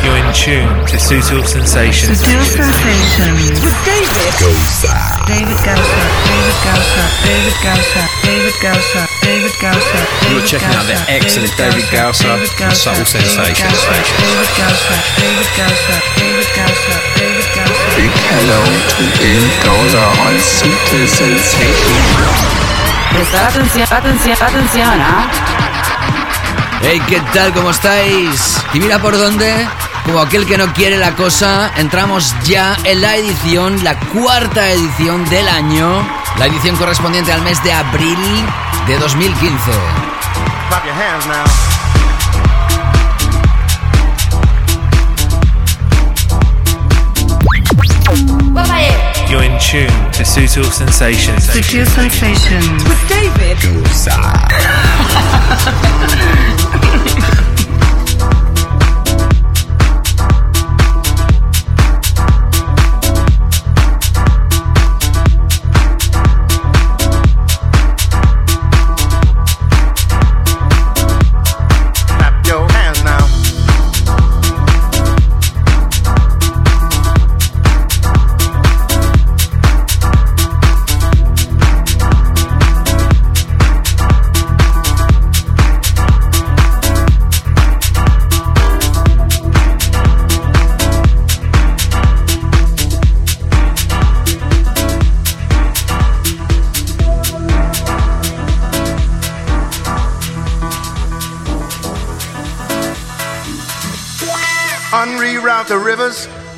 You're in tune to Subtle Sensations. Subtle Sensations. With David Gausa. David Gausa. David Gausa. David Gausa. David Gausa. David Gausa. You're checking out the excellent David Gausa and Subtle Sensations. David Gausa. David Gausa. David Gausa. David Gausa. Big hello to David Gausa on Subtle Sensations. Prestar atención, atención, atención, ¿ah? Hey, ¿qué tal? ¿Cómo estáis? ¿Y mira por dónde? Como aquel que no quiere la cosa, entramos ya en la edición, la cuarta edición del año, la edición correspondiente al mes de abril de 2015. You're in tune to Subtle Sensations. Subtle Sensations. With David Clap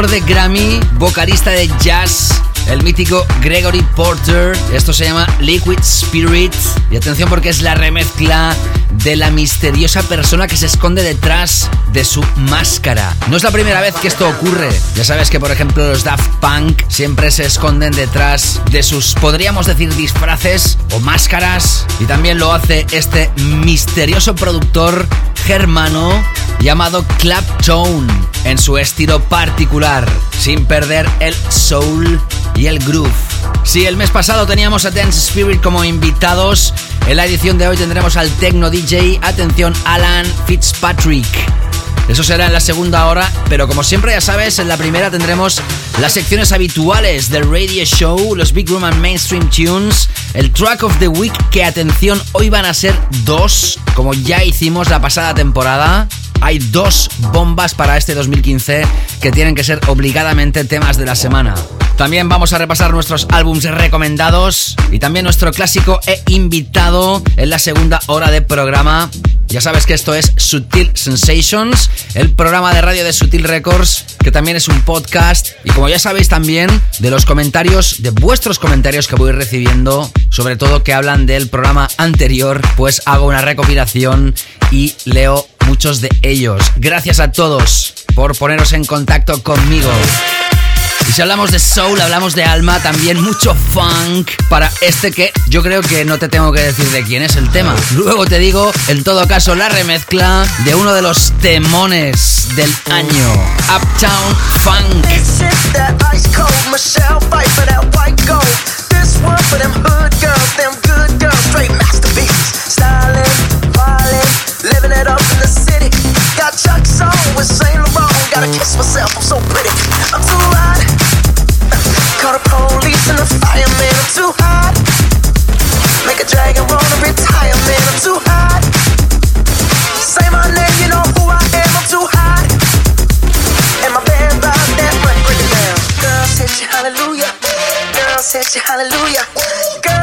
Ganador de Grammy, vocalista de jazz, el mítico Gregory Porter. Esto se llama Liquid Spirit. Y atención porque es la remezcla de la misteriosa persona que se esconde detrás de su máscara. No es la primera vez que esto ocurre. Ya sabes que, por ejemplo, los Daft Punk siempre se esconden detrás de sus, podríamos decir, disfraces o máscaras. Y también lo hace este misterioso productor germano llamado Claptone en su estilo particular, sin perder el soul y el groove. Si el mes pasado teníamos a Dance Spirit como invitados, en la edición de hoy tendremos al techno DJ, atención, Alan Fitzpatrick. Eso será en la segunda hora, pero como siempre ya sabes, en la primera tendremos las secciones habituales del Radio Show, los Big Room and Mainstream Tunes, el Track of the Week, que atención, hoy van a ser dos, como ya hicimos la pasada temporada. Hay dos bombas para este 2015 que tienen que ser obligadamente temas de la semana. También vamos a repasar nuestros álbums recomendados y también nuestro clásico e invitado en la segunda hora de programa. Ya sabes que esto es Sutil Sensations, el programa de radio de Sutil Records, que también es un podcast. Y como ya sabéis también, de los comentarios, de vuestros comentarios que voy recibiendo, sobre todo que hablan del programa anterior, pues hago una recopilación y leo muchos de ellos. Gracias a todos por poneros en contacto conmigo. Y si hablamos de soul, hablamos de alma, también mucho funk para este que yo creo que no te tengo que decir de quién es el tema. Luego te digo, en todo caso, la remezcla de uno de los temones del año, Uptown Funk. Living it up in the city. Got Chuck's on with Saint Laurent. Gotta kiss myself, I'm so pretty. I'm too hot. Call the police and the fireman. I'm too hot. Make a dragon wanna retire, man. I'm too hot. Say my name, you know who I am. I'm too hot. And my band about that money, down. Girls hit you, hallelujah. Girls hit you, hallelujah. Girls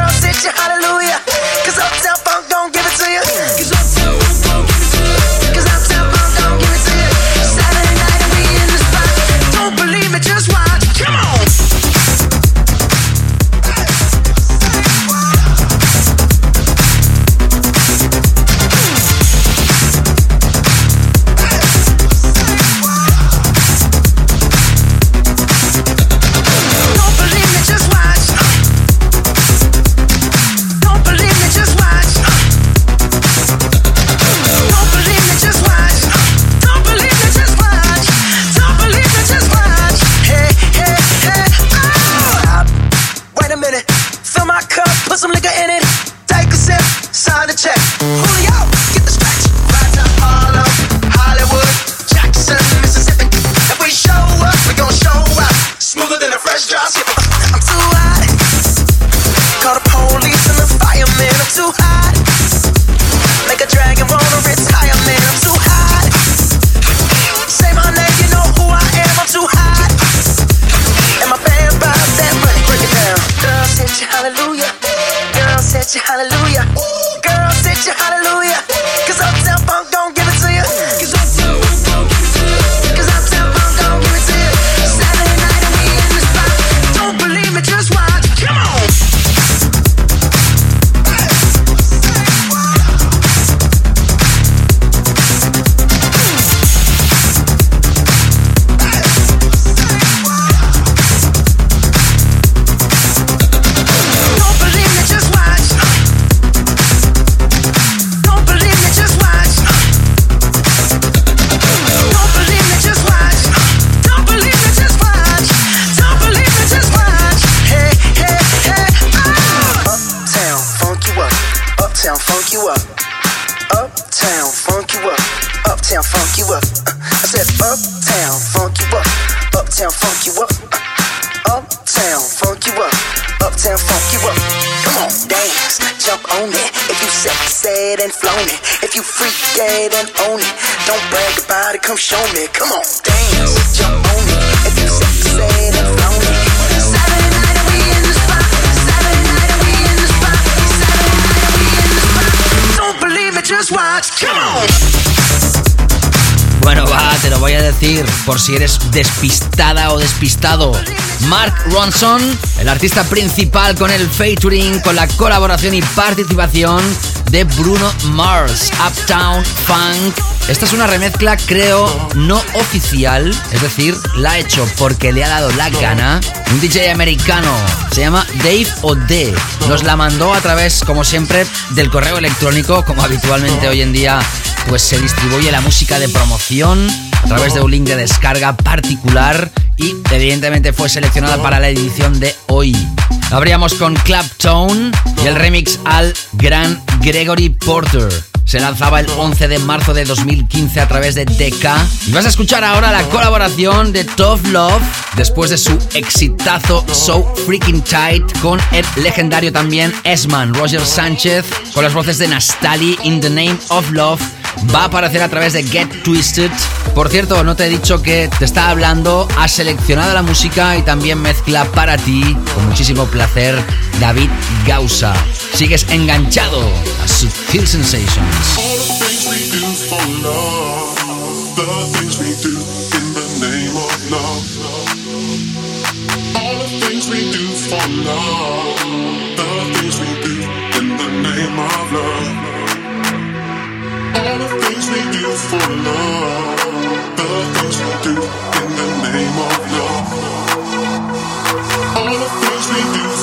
por si eres despistada o despistado. Mark Ronson, el artista principal con el featuring, con la colaboración y participación de Bruno Mars, Uptown Funk. Esta es una remezcla, creo, no oficial, es decir, la ha hecho porque le ha dado la gana. Un DJ americano, se llama Dave O'D. Nos la mandó a través, como siempre, del correo electrónico, como habitualmente hoy en día pues se distribuye la música de promoción a través de un link de descarga particular y evidentemente fue seleccionada para la edición de hoy. Abríamos con Claptone y el remix al gran Gregory Porter. se lanzaba el 11 de marzo de 2015 a través de DK. Y vas a escuchar ahora la colaboración de Tough Love después de su exitazo So Freaking Tight con el legendario también Esman, Roger Sánchez, con las voces de Nastali in the Name of Love va a aparecer a través de Get Twisted. Por cierto, no te he dicho que te está hablando, ha seleccionado la música y también mezcla para ti, con muchísimo placer, David Gausa. Sigues enganchado a Subtil Sensations. All things we do for love, do in the name of love. All the things we do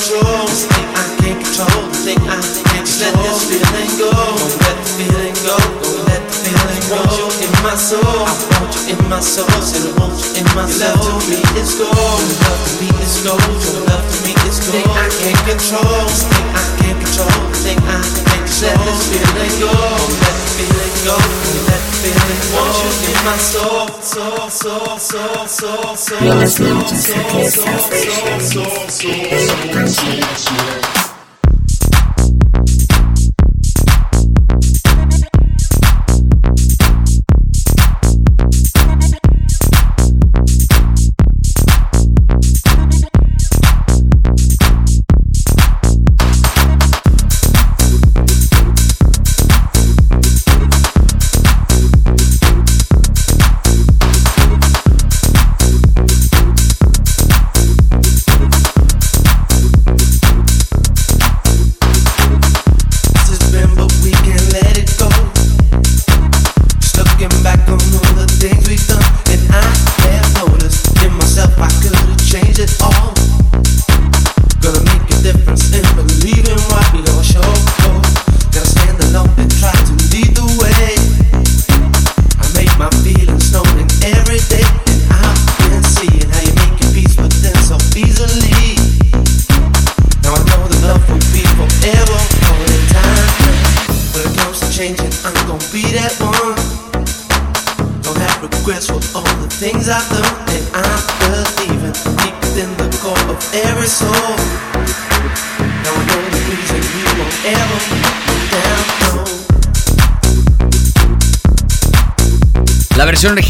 can't control, this thing I can't control, the thing I can't control. Let this feeling go, don't let the feeling go, don't let the feeling go. I want you in my soul, I want you in my soul, said I want you in my soul. Your love to me is gold, your love to me is gold, your love to me is gold. Thing I can't control, thing I can't control, thing I can't control. Let this feeling go, let the feeling go, soul, soul, soul, soul, soul, soul,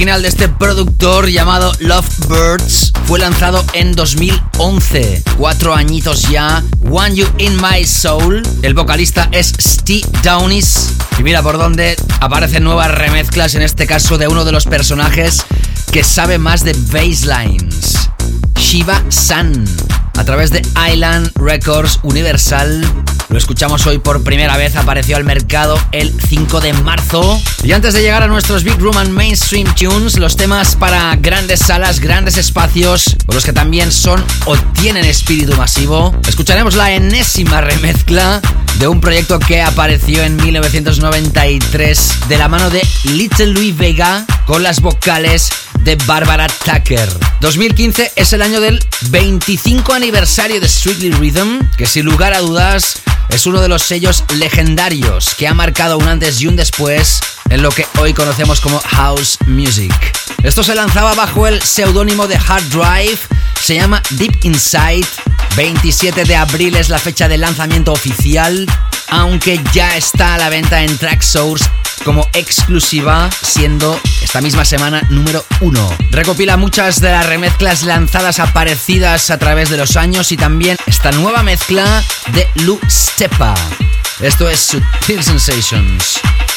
original de este productor llamado Lovebirds fue lanzado en 2011. Cuatro añitos ya. One You In My Soul. El vocalista es Steve Downis. Y mira por dónde aparecen nuevas remezclas, en este caso de uno de los personajes que sabe más de basslines. Shiva San. A través de Island Records Universal lo escuchamos hoy por primera vez, apareció al mercado el 5 de marzo. Y antes de llegar a nuestros Big Room and Mainstream Tunes, los temas para grandes salas, grandes espacios, o los que también son o tienen espíritu masivo, escucharemos la enésima remezcla de un proyecto que apareció en 1993 de la mano de Little Louis Vega con las vocales de Barbara Tucker. 2015 es el año del 25 aniversario de Strictly Rhythm, que sin lugar a dudas es uno de los sellos legendarios que ha marcado un antes y un después en lo que hoy conocemos como house music. Esto se lanzaba bajo el seudónimo de Hard Drive, se llama Deep Inside. 27 de abril es la fecha de lanzamiento oficial, aunque ya está a la venta en Tracksource como exclusiva, siendo esta misma semana número uno. Recopila muchas de las remezclas lanzadas aparecidas a través de los años y también esta nueva mezcla de Lu Stepa. Esto es Sutil Sensations. sensations.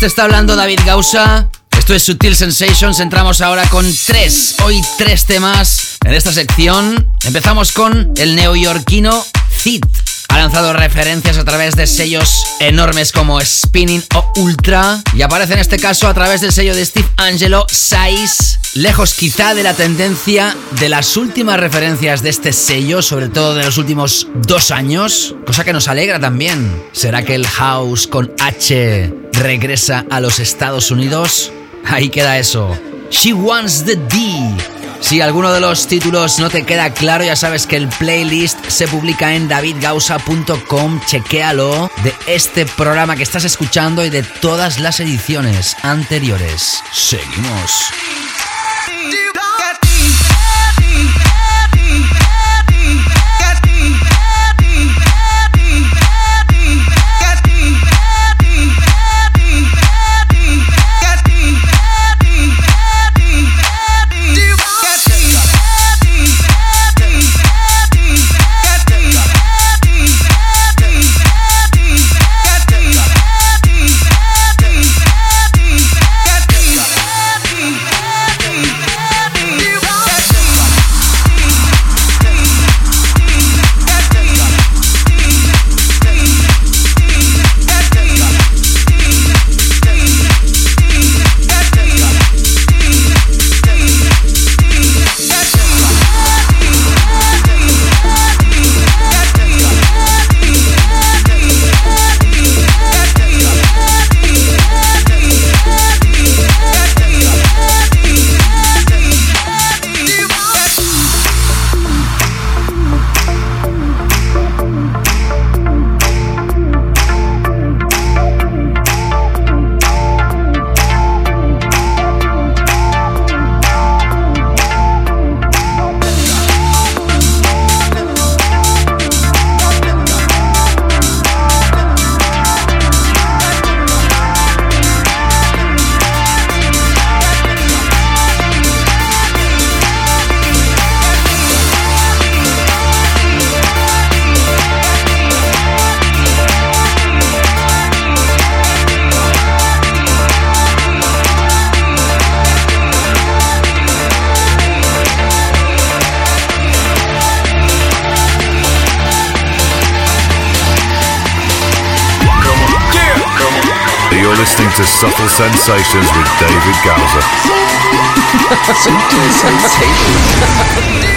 Te está hablando David Gausa. Esto es Sutil Sensations. Entramos ahora con tres, hoy tres temas en esta sección. Empezamos con el neoyorquino Zid. Ha lanzado referencias a través de sellos enormes como Spinning o Ultra y aparece en este caso a través del sello de Steve Angelo, Size, lejos quizá de la tendencia de las últimas referencias de este sello, sobre todo de los últimos dos años, cosa que nos alegra también. ¿Será que el house con H regresa a los Estados Unidos? Ahí queda eso. She Wants the D. Si alguno de los títulos no te queda claro, ya sabes que el playlist se publica en davidgausa.com. Chequéalo de este programa que estás escuchando y de todas las ediciones anteriores. Seguimos. Sensations with David Gowser. Subtle Sensations.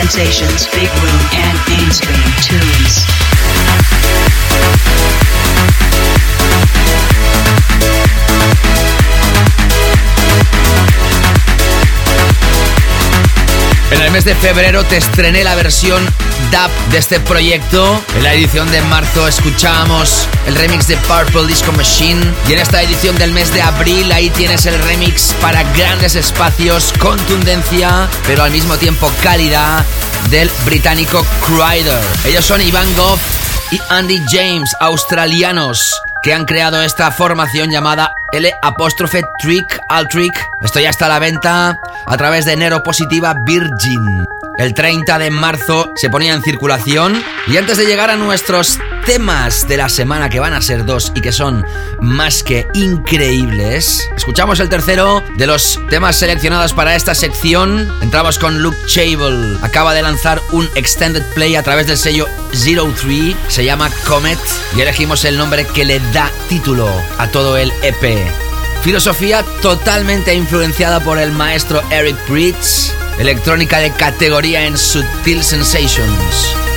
sensations, big room and mainstream too. de febrero te estrené la versión DAP de este proyecto. En la edición de marzo escuchábamos el remix de Purple Disco Machine. Y en esta edición del mes de abril ahí tienes el remix para grandes espacios, contundencia, pero al mismo tiempo calidad del británico Cryder. Ellos son Iván Goff y Andy James, australianos que han creado esta formación llamada L apóstrofe Trick al Trick. Esto ya está a la venta a través de Nero Positiva Virgin. El 30 de marzo se ponía en circulación y antes de llegar a nuestros temas de la semana que van a ser dos y que son más que increíbles, escuchamos el tercero de los temas seleccionados para esta sección. Entramos con Luke Chable. Acaba de lanzar un extended play a través del sello Zero Three. Se llama Comet y elegimos el nombre que le da título a todo el EP. Filosofía totalmente influenciada por el maestro Eric Pritz. Electrónica de categoría en Sutil Sensations.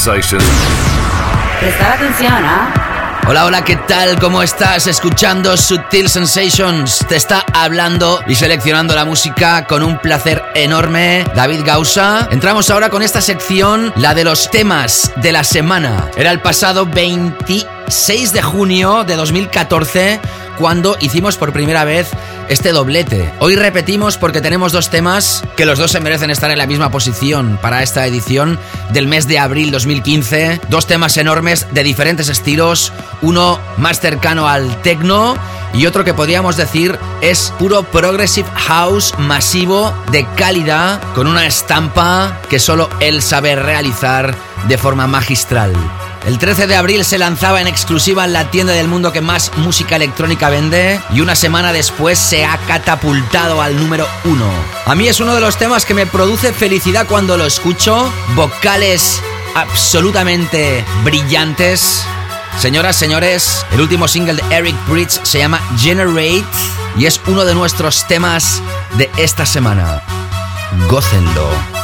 Sensations. Prestar atención, ¿ah? Hola, hola, ¿qué tal? ¿Cómo estás? Escuchando Subtil Sensations. Te está hablando y seleccionando la música con un placer enorme. David Gausa. Entramos ahora con esta sección, la de los temas de la semana. Era el pasado 26 de junio de 2014 cuando hicimos por primera vez este doblete. Hoy repetimos porque tenemos dos temas que los dos se merecen estar en la misma posición para esta edición del mes de abril 2015. Dos temas enormes de diferentes estilos, uno más cercano al techno y otro que podríamos decir es puro progressive house masivo de calidad con una estampa que solo él sabe realizar de forma magistral. El 13 de abril se lanzaba en exclusiva en la tienda del mundo que más música electrónica vende y una semana después se ha catapultado al número uno. A mí es uno de los temas que me produce felicidad cuando lo escucho, vocales absolutamente brillantes. Señoras, señores, el último single de Eric Bridge se llama Generate y es uno de nuestros temas de esta semana. Gócenlo.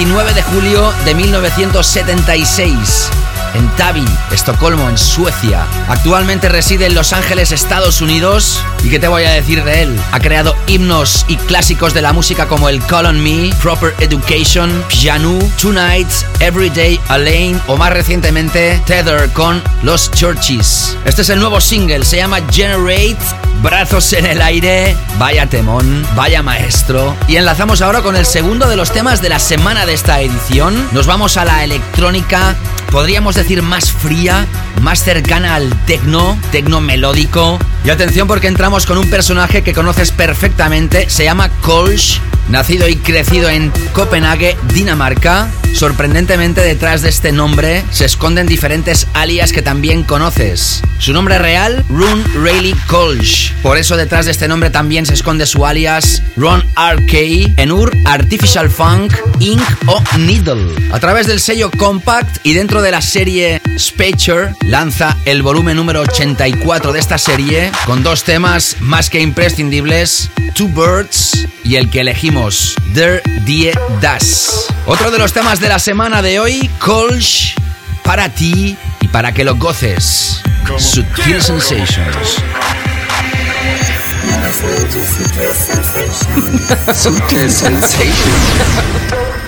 19 de julio de 1976. en Tavi, Estocolmo, en Suecia. Actualmente reside en Los Ángeles, Estados Unidos. ¿Y qué te voy a decir de él? Ha creado himnos y clásicos de la música como el Call on Me, Proper Education, Piano, Tonight, Everyday Alane o más recientemente Tether con Los Churches. Este es el nuevo single, se llama Generate, brazos en el aire, vaya temón, vaya maestro. Y enlazamos ahora con el segundo de los temas de la semana de esta edición. Nos vamos a la electrónica, podríamos decir más fría, más cercana al tecno, tecno melódico. Y atención porque entramos con un personaje que conoces perfectamente, se llama Kolsch, nacido y crecido en Copenhague, Dinamarca. Sorprendentemente detrás de este nombre se esconden diferentes alias que también conoces. Su nombre real, Rune Rayleigh Kolsch. Por eso detrás de este nombre también se esconde su alias Ron RK, Enur, Artificial Funk, Ink o Needle. A través del sello Compact y dentro de la serie Spacer lanza el volumen número 84 de esta serie con dos temas más que imprescindibles, Two Birds y el que elegimos, Der Die Das. Otro de los temas de la semana de hoy, Kolsch, para ti y para que lo goces. Sutil Sensations. Sutil Sensations.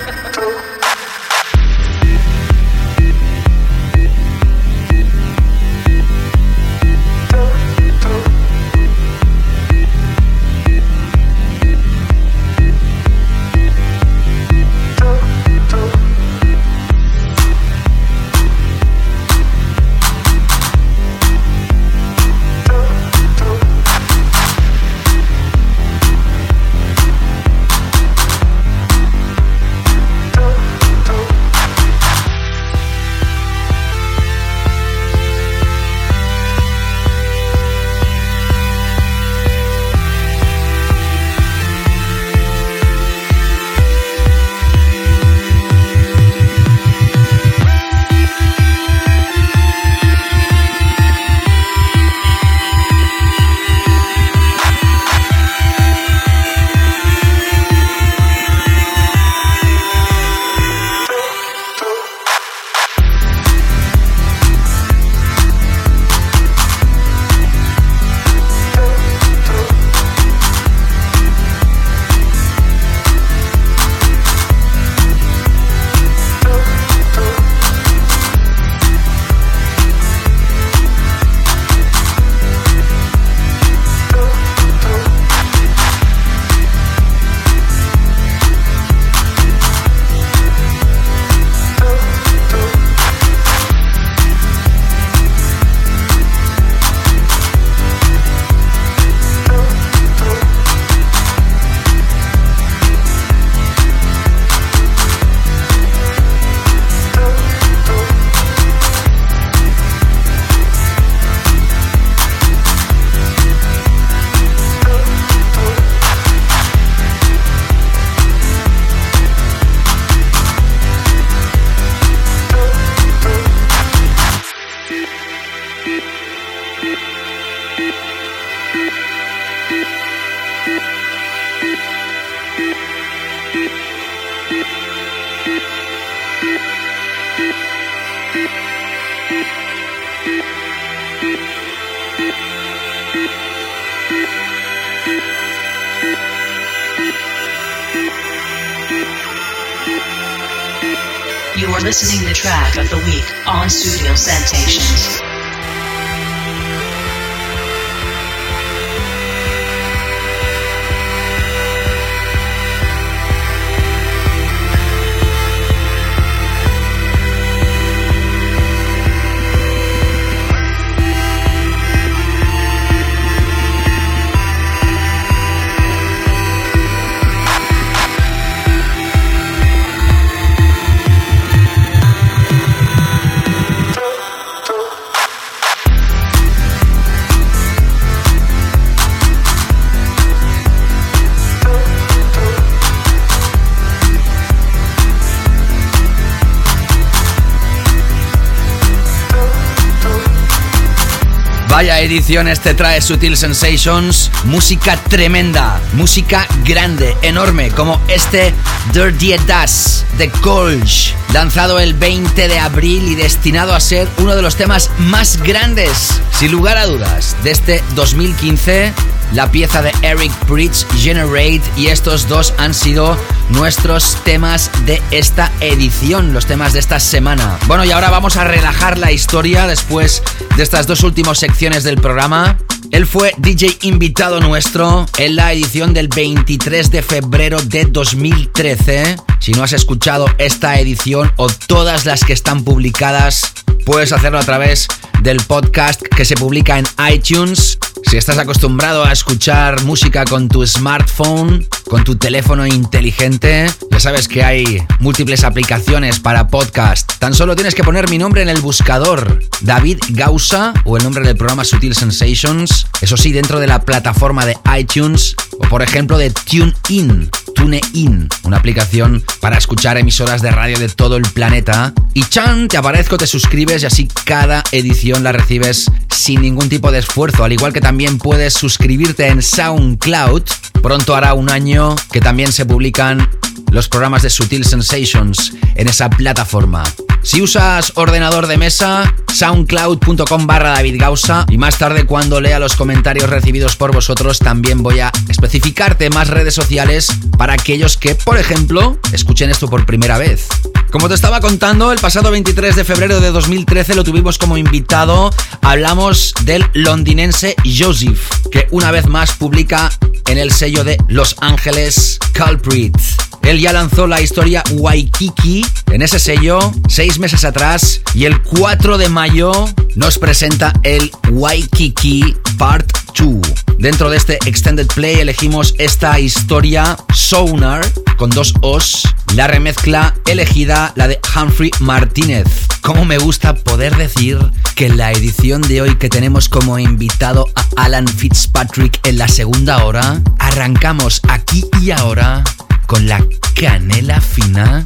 Vaya ediciones te trae Sutil Sensations. Música tremenda, música grande, enorme, como este Dirty Das de Colge, lanzado el 20 de abril y destinado a ser uno de los temas más grandes, sin lugar a dudas, de este 2015 la pieza de Eric Bridge Generate y estos dos han sido nuestros temas de esta edición, los temas de esta semana. Bueno, y ahora vamos a relajar la historia después de estas dos últimas secciones del programa. Él fue DJ invitado nuestro en la edición del 23 de febrero de 2013. Si no has escuchado esta edición o todas las que están publicadas, puedes hacerlo a través del podcast que se publica en iTunes. Si estás acostumbrado a escuchar música con tu smartphone, con tu teléfono inteligente, ya sabes que hay múltiples aplicaciones para podcast. Tan solo tienes que poner mi nombre en el buscador, David Gausa, o el nombre del programa Sutil Sensations. Eso sí, dentro de la plataforma de iTunes o por ejemplo de TuneIn. TuneIn, una aplicación para escuchar emisoras de radio de todo el planeta. Y chan, te aparezco, te suscribes y así cada edición la recibes sin ningún tipo de esfuerzo. Al igual que también puedes suscribirte en SoundCloud. Pronto hará un año que también se publican los programas de Sutil Sensations en esa plataforma. Si usas ordenador de mesa, soundcloud.com barra David Gausa y más tarde cuando lea los comentarios recibidos por vosotros también voy a especificarte más redes sociales para aquellos que, por ejemplo, escuchen esto por primera vez. Como te estaba contando, el pasado 23 de febrero de 2013 lo tuvimos como invitado. Hablamos del londinense Joseph, que una vez más publica en el sello de Los Ángeles Culprit. Él ya lanzó la historia Waikiki en ese sello seis meses atrás y el 4 de mayo nos presenta el Waikiki Part 2. Dentro de este extended play elegimos esta historia Sonar con dos O's, la remezcla elegida la de Humphrey Martínez. Como me gusta poder decir que la edición de hoy que tenemos como invitado a Alan Fitzpatrick en la segunda hora, arrancamos aquí y ahora con la canela fina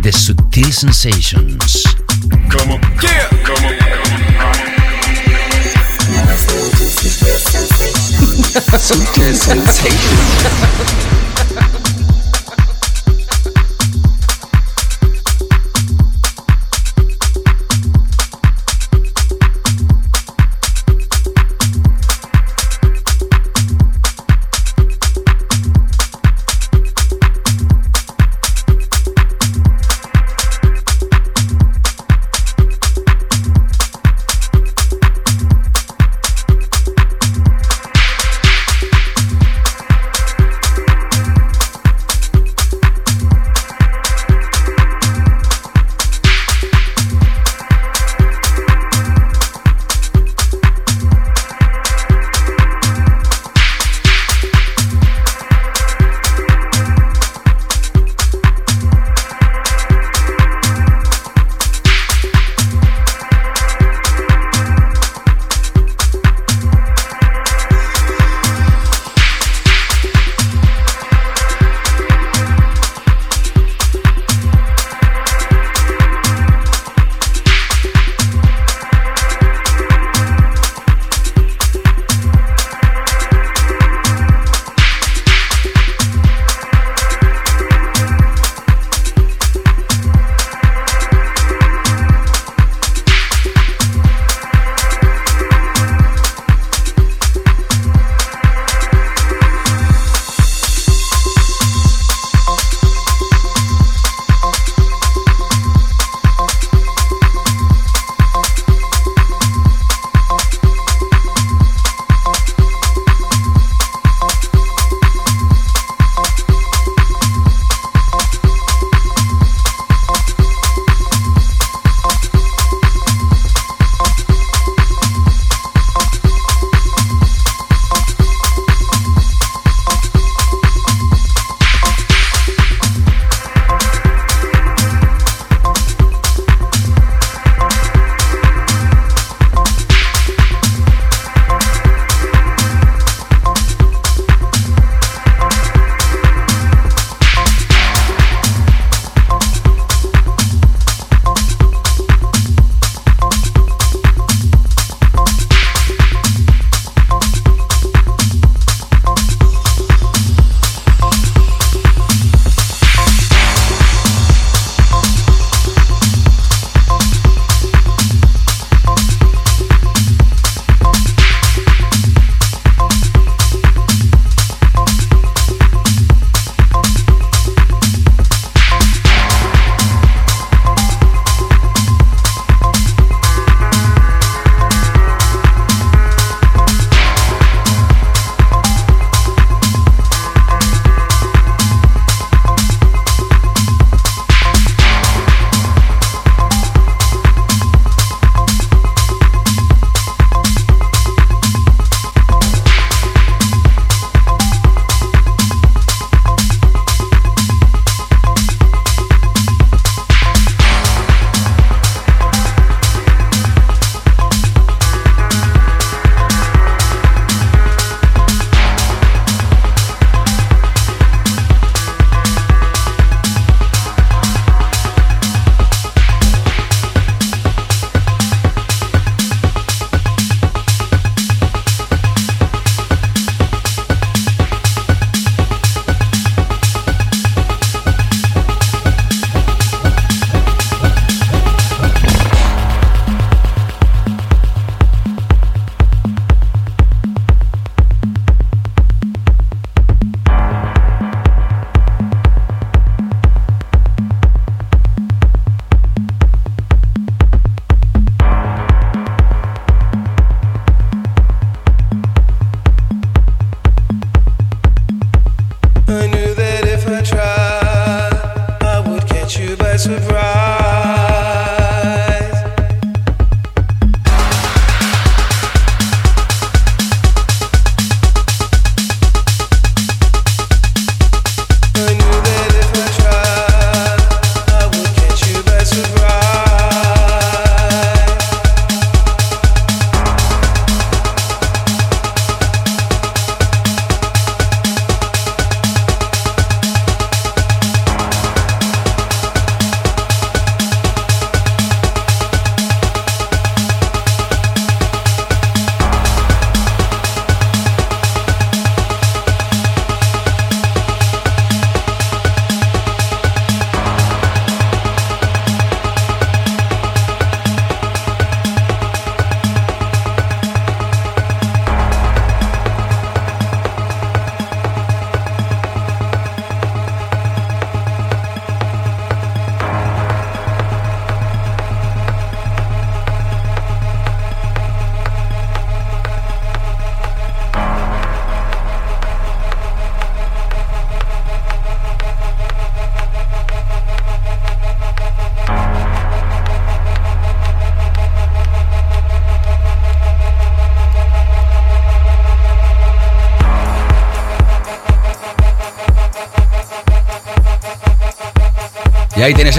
de Sutil Sensations. Come on, yeah, come on. Sutil Sensations.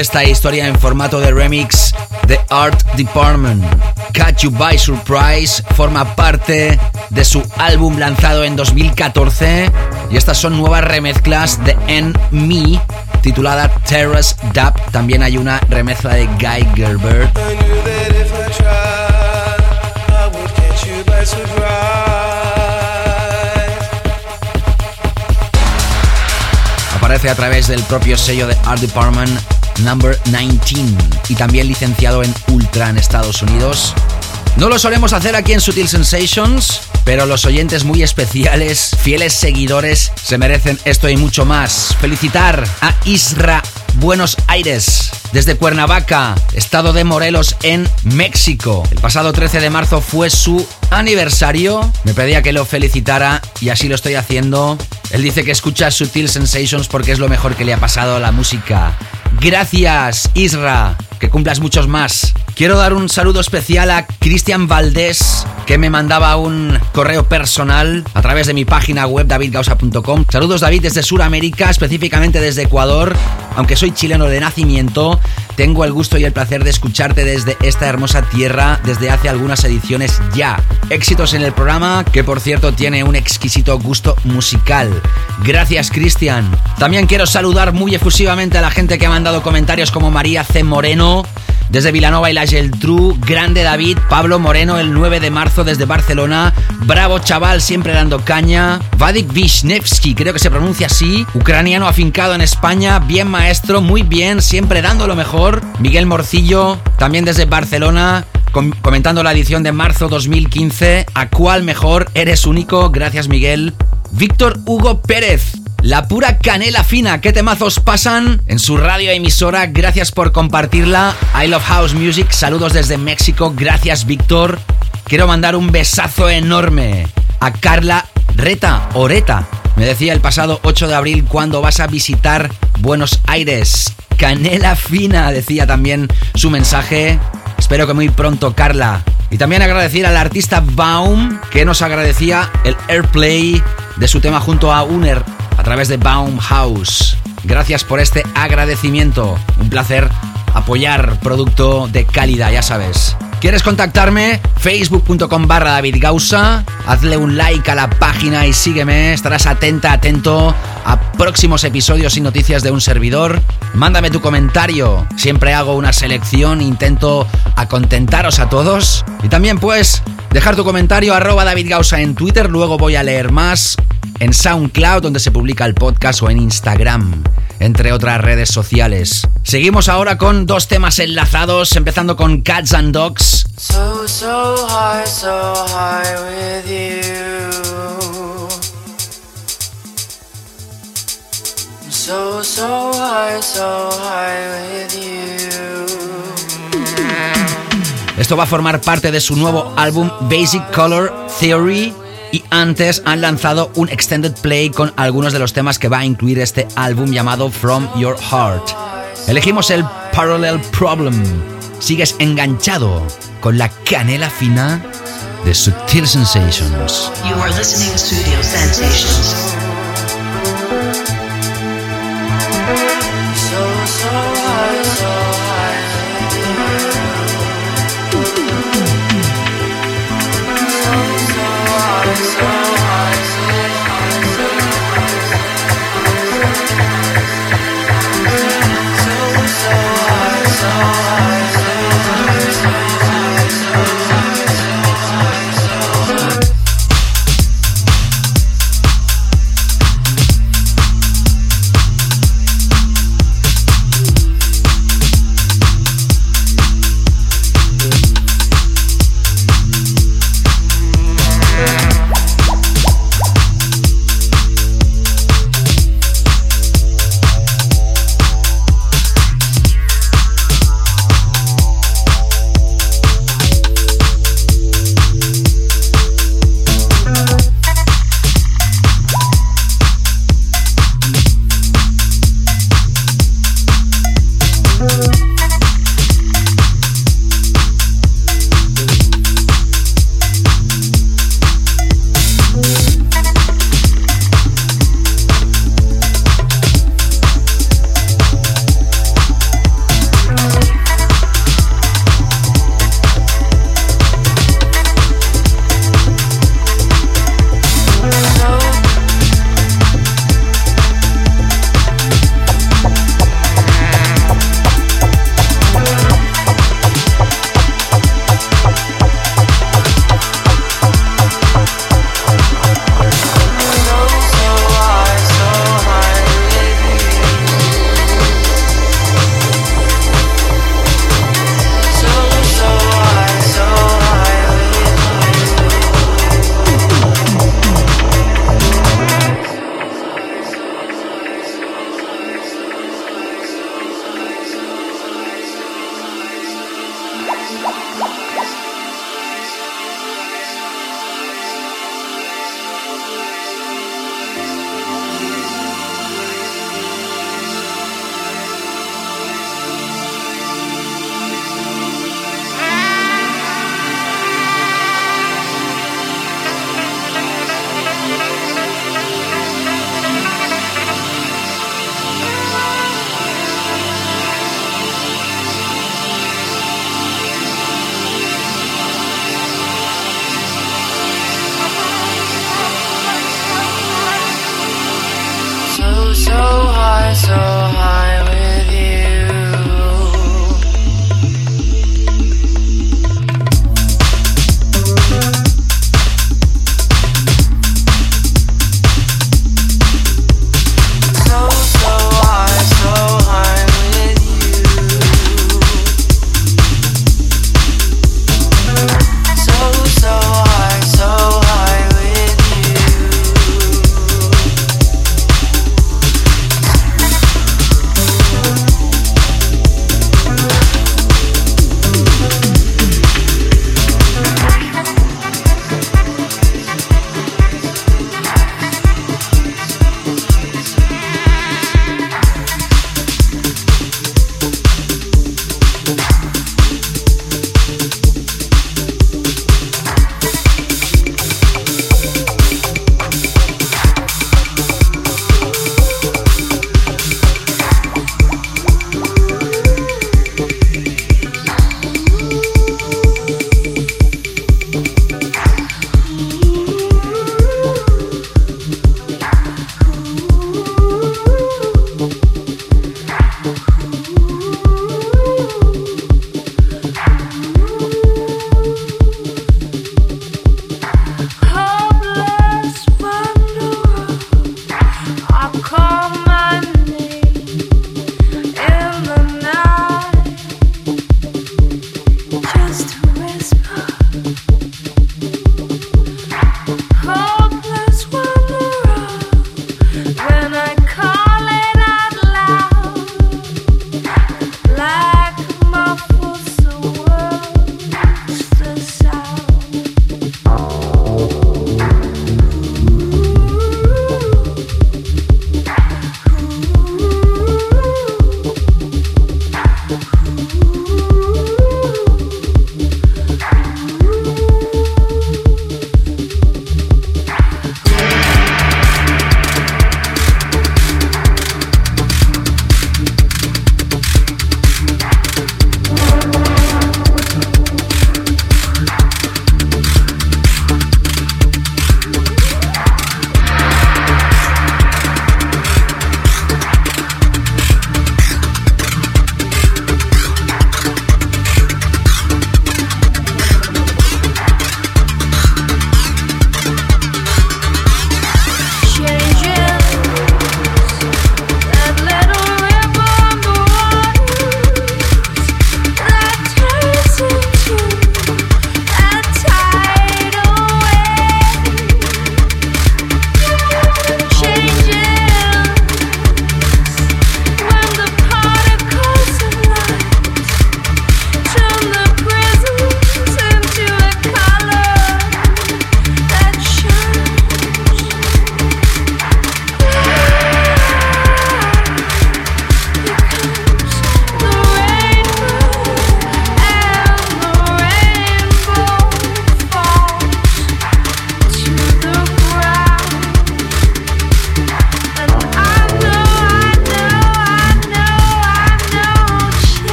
esta historia en formato de remix de Art Department. Catch You By Surprise forma parte de su álbum lanzado en 2014 y estas son nuevas remezclas de En Me titulada Terrace Dub. También hay una remezcla de Guy Gerber. Aparece a través del propio sello de Art Department Number 19 y también licenciado en Ultra en Estados Unidos. No lo solemos hacer aquí en Sutil Sensations, pero los oyentes muy especiales, fieles seguidores, se merecen esto y mucho más. Felicitar a Isra Buenos Aires, desde Cuernavaca, estado de Morelos, en México. El pasado 13 de marzo fue su aniversario. Me pedía que lo felicitara y así lo estoy haciendo. Él dice que escucha Sutil Sensations porque es lo mejor que le ha pasado a la música. Gracias, Isra. Que cumplas muchos más. Quiero dar un saludo especial a Cristian Valdés, que me mandaba un correo personal a través de mi página web davidgausa.com. Saludos David desde Sudamérica, específicamente desde Ecuador. Aunque soy chileno de nacimiento, tengo el gusto y el placer de escucharte desde esta hermosa tierra desde hace algunas ediciones ya. Éxitos en el programa, que por cierto tiene un exquisito gusto musical. Gracias Cristian. También quiero saludar muy efusivamente a la gente que ha mandado comentarios como María C. Moreno, desde Vilanova y la Geltrú, Grande David, Pablo Moreno el 9 de marzo desde Barcelona, Bravo Chaval siempre dando caña, Vadik Vishnevsky, creo que se pronuncia así, ucraniano afincado en España, bien maestro, muy bien, siempre dando lo mejor, Miguel Morcillo, también desde Barcelona, comentando la edición de marzo 2015, ¿a cuál mejor? Eres único, gracias Miguel. Víctor Hugo Pérez, la pura canela fina, ¿qué temazos pasan en su radio emisora? Gracias por compartirla. I Love House Music, saludos desde México, gracias Víctor. Quiero mandar un besazo enorme a Carla Reta Oreta. Me decía el pasado 8 de abril cuando vas a visitar Buenos Aires. Canela fina, decía también su mensaje. Espero que muy pronto, Carla. Y también agradecer al artista Baum que nos agradecía el airplay de su tema junto a Uner a través de Baumhaus. Gracias por este agradecimiento. Un placer apoyar producto de calidad, ya sabes. ¿Quieres contactarme? Facebook.com barra David Gausa. Hazle un like a la página y sígueme. Estarás atenta, atento a próximos episodios y noticias de un servidor. Mándame tu comentario. Siempre hago una selección, intento acontentaros a todos. Y también puedes dejar tu comentario arroba David en Twitter. Luego voy a leer más en SoundCloud, donde se publica el podcast, o en Instagram, entre otras redes sociales. Seguimos ahora con dos temas enlazados, empezando con Cats and Dogs. So, so high, so high with you. So, so high, so high with you. Esto va a formar parte de su nuevo álbum Basic Color Theory y antes han lanzado un extended play con algunos de los temas que va a incluir este álbum llamado From Your Heart. Elegimos el Parallel Problem. Sigues enganchado con la canela fina de Subtil Sensations. You are listening to Studio Sensations.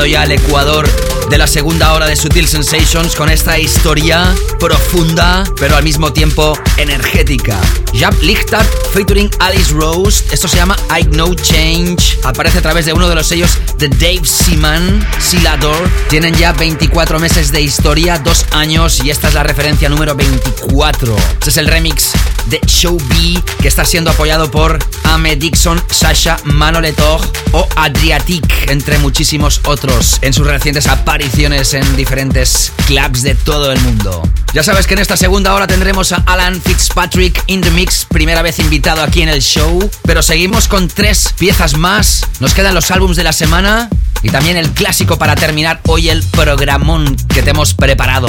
Traspasado ya al Ecuador de la segunda hora de Sutil Sensations con esta historia profunda, pero al mismo tiempo energética. Jab Lichtart featuring Alice Rose. Esto se llama I Know Change. Aparece a través de uno de los sellos de Dave Seaman, Silador. Tienen ya 24 meses de historia, dos años, y esta es la referencia número 24. Este es el remix de Show B, que está siendo apoyado por Ame Dixon, Sasha Manoletog o Adriatic, entre muchísimos otros, en sus recientes apariciones en diferentes clubs de todo el mundo. Ya sabes que en esta segunda hora tendremos a Alan Fitzpatrick in the Mix, primera vez invitado aquí en el show, pero seguimos con tres piezas más. Nos quedan los álbums de la semana y también el clásico para terminar hoy el programón que te hemos preparado.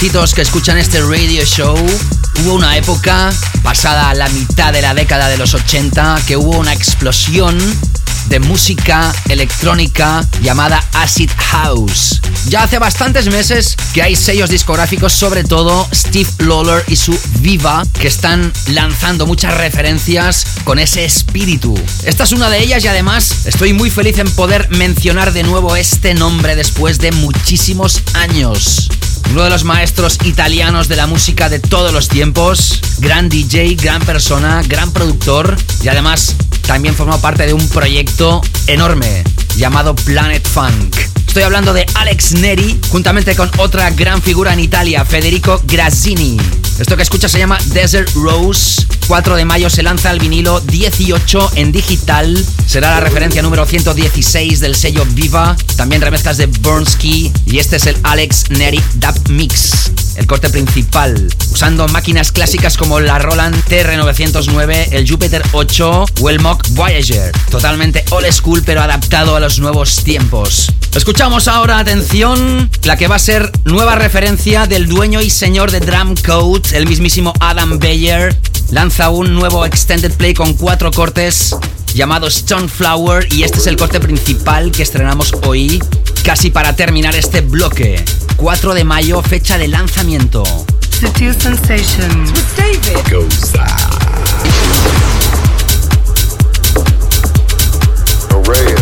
Que escuchan este radio show, hubo una época, pasada la mitad de la década de los 80, que hubo una explosión de música electrónica llamada Acid House. Ya hace bastantes meses que hay sellos discográficos, sobre todo Steve Lawler y su Viva, que están lanzando muchas referencias con ese espíritu. Esta es una de ellas y además estoy muy feliz en poder mencionar de nuevo este nombre después de muchísimos años. Uno de los maestros italianos de la música de todos los tiempos, gran DJ, gran persona, gran productor y además también formó parte de un proyecto enorme llamado Planet Funk. Estoy hablando de Alex Neri, juntamente con otra gran figura en Italia, Federico Grazzini. Esto que escucha se llama Desert Rose. 4 de mayo se lanza el vinilo 18 en digital. Será la referencia número 116 del sello Viva. También remezclas de Burnsky. Y este es el Alex Neri Dub Mix. El corte principal, usando máquinas clásicas como la Roland TR909, el Jupiter 8 o el Mock Voyager. Totalmente old school pero adaptado a los nuevos tiempos. Escuchamos ahora, atención, la que va a ser nueva referencia del dueño y señor de Drum Code, el mismísimo Adam Beyer. Lanza un nuevo extended play con cuatro cortes llamado Stoneflower y este es el corte principal que estrenamos hoy, casi para terminar este bloque. 4 de mayo, fecha de lanzamiento. Sutil Sensations with David Goza. Arrayas.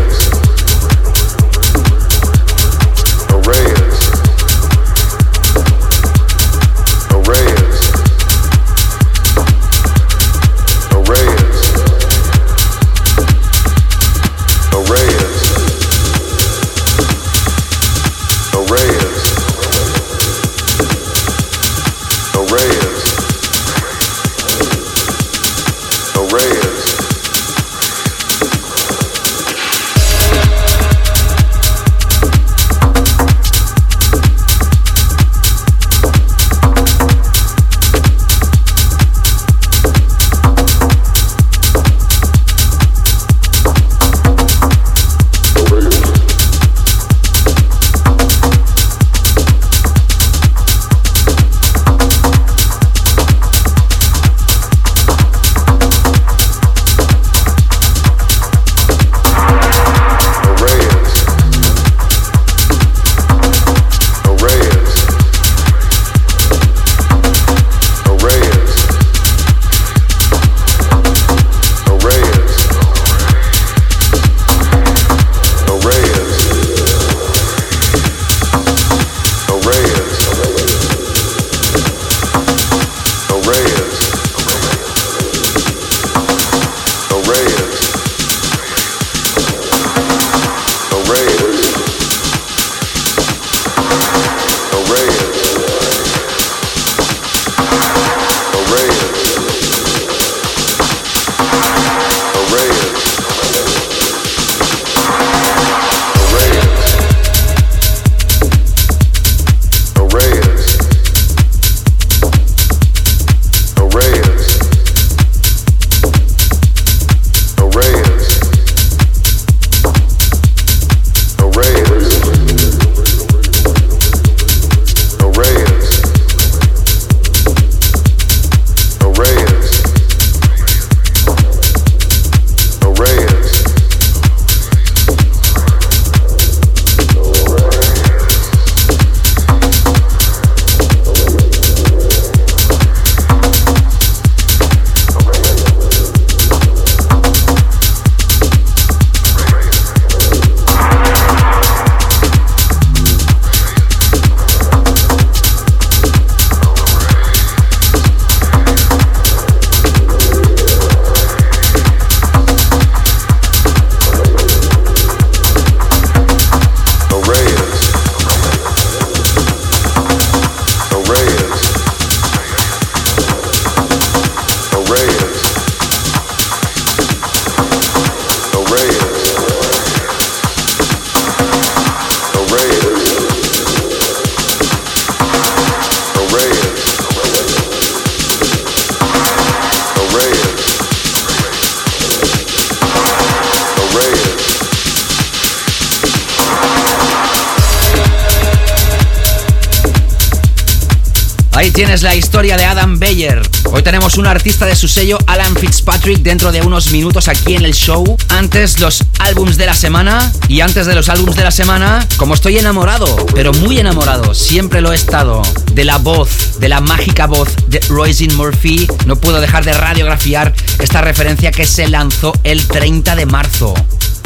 Tienes la historia de Adam Beyer. Hoy tenemos un artista de su sello, Alan Fitzpatrick, dentro de unos minutos aquí en el show. Antes los álbums de la semana y antes de los álbums de la semana, como estoy enamorado, pero muy enamorado, siempre lo he estado, de la voz, de la mágica voz de Roisin Murphy, no puedo dejar de radiografiar esta referencia que se lanzó el 30 de marzo.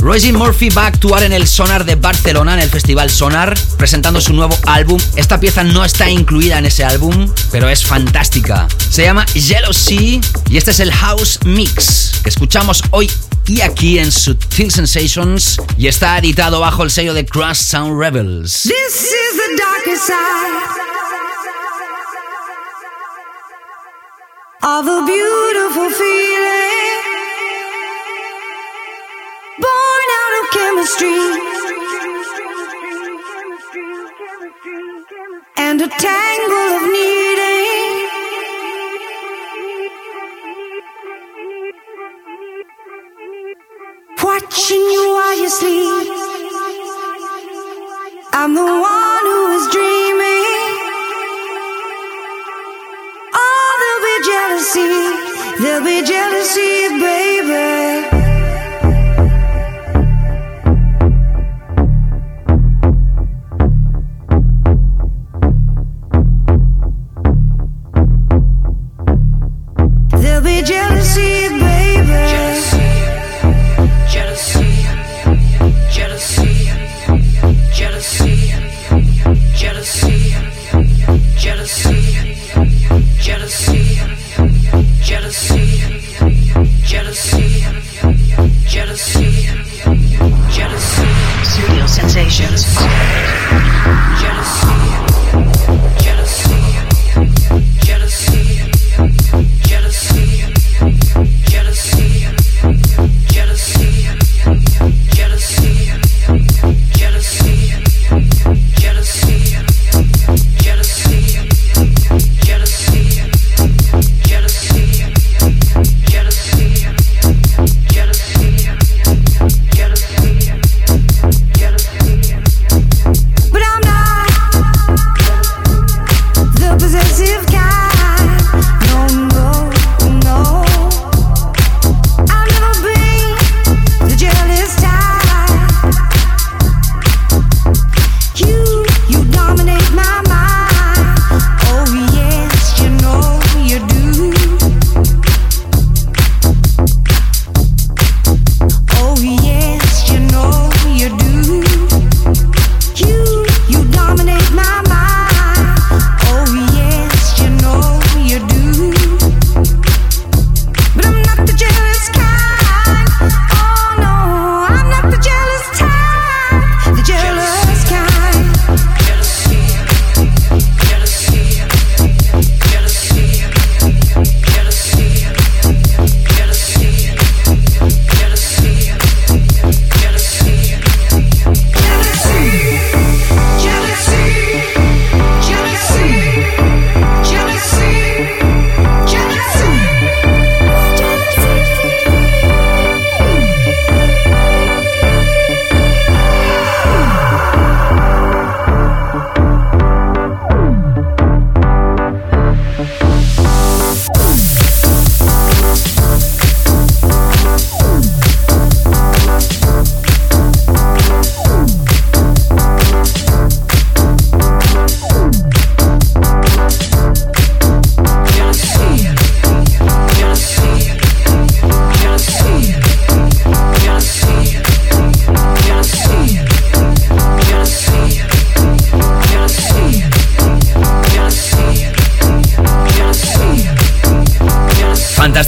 Roisin Murphy va a actuar en el Sonar de Barcelona, en el Festival Sonar, presentando su nuevo álbum. Esta pieza no está incluida en ese álbum, pero es fantástica. Se llama Jealousy y este es el House Mix que escuchamos hoy y aquí en Sutil Sensations y está editado bajo el sello de Crash Sound Rebels. the street.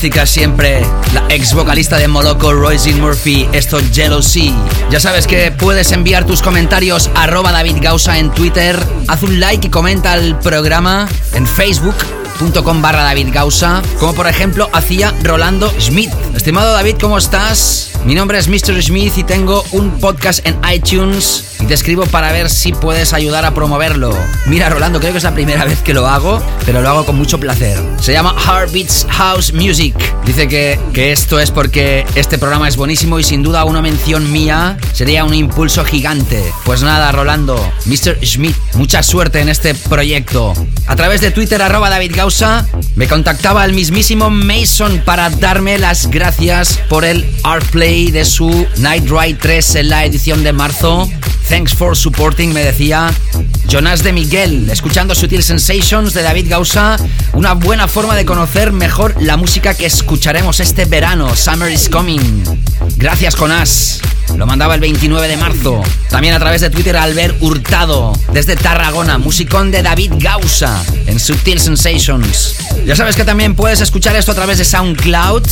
Siempre la ex vocalista de Moloko, Roisin Murphy, esto Jealousy. Ya sabes que puedes enviar tus comentarios arroba David Gausa en Twitter, haz un like y comenta el programa en facebook.com barra David Gausa, como por ejemplo hacía Rolando Schmidt. Estimado David, ¿cómo estás? Mi nombre es Mr. Smith y tengo un podcast en iTunes y te escribo para ver si puedes ayudar a promoverlo. Mira, Rolando, creo que es la primera vez que lo hago, pero lo hago con mucho placer. Se llama Heartbeats House Music. Dice que, que esto es porque este programa es buenísimo y sin duda una mención mía sería un impulso gigante. Pues nada, Rolando, Mr. Schmidt, mucha suerte en este proyecto. A través de Twitter, arroba David Gausa, me contactaba el mismísimo Mason para darme las gracias por el art play de su Night Ride 3 en la edición de marzo. Thanks for supporting, me decía Jonas de Miguel, escuchando Sutil Sensations de David Gausa, una buena forma de conocer mejor la música que escucharemos este verano. Summer is coming. Gracias, Jonas. Lo mandaba el 29 de marzo. También a través de Twitter Albert Hurtado, desde Tarragona, musicón de David Gausa en Subtil Sensations. Ya sabes que también puedes escuchar esto a través de SoundCloud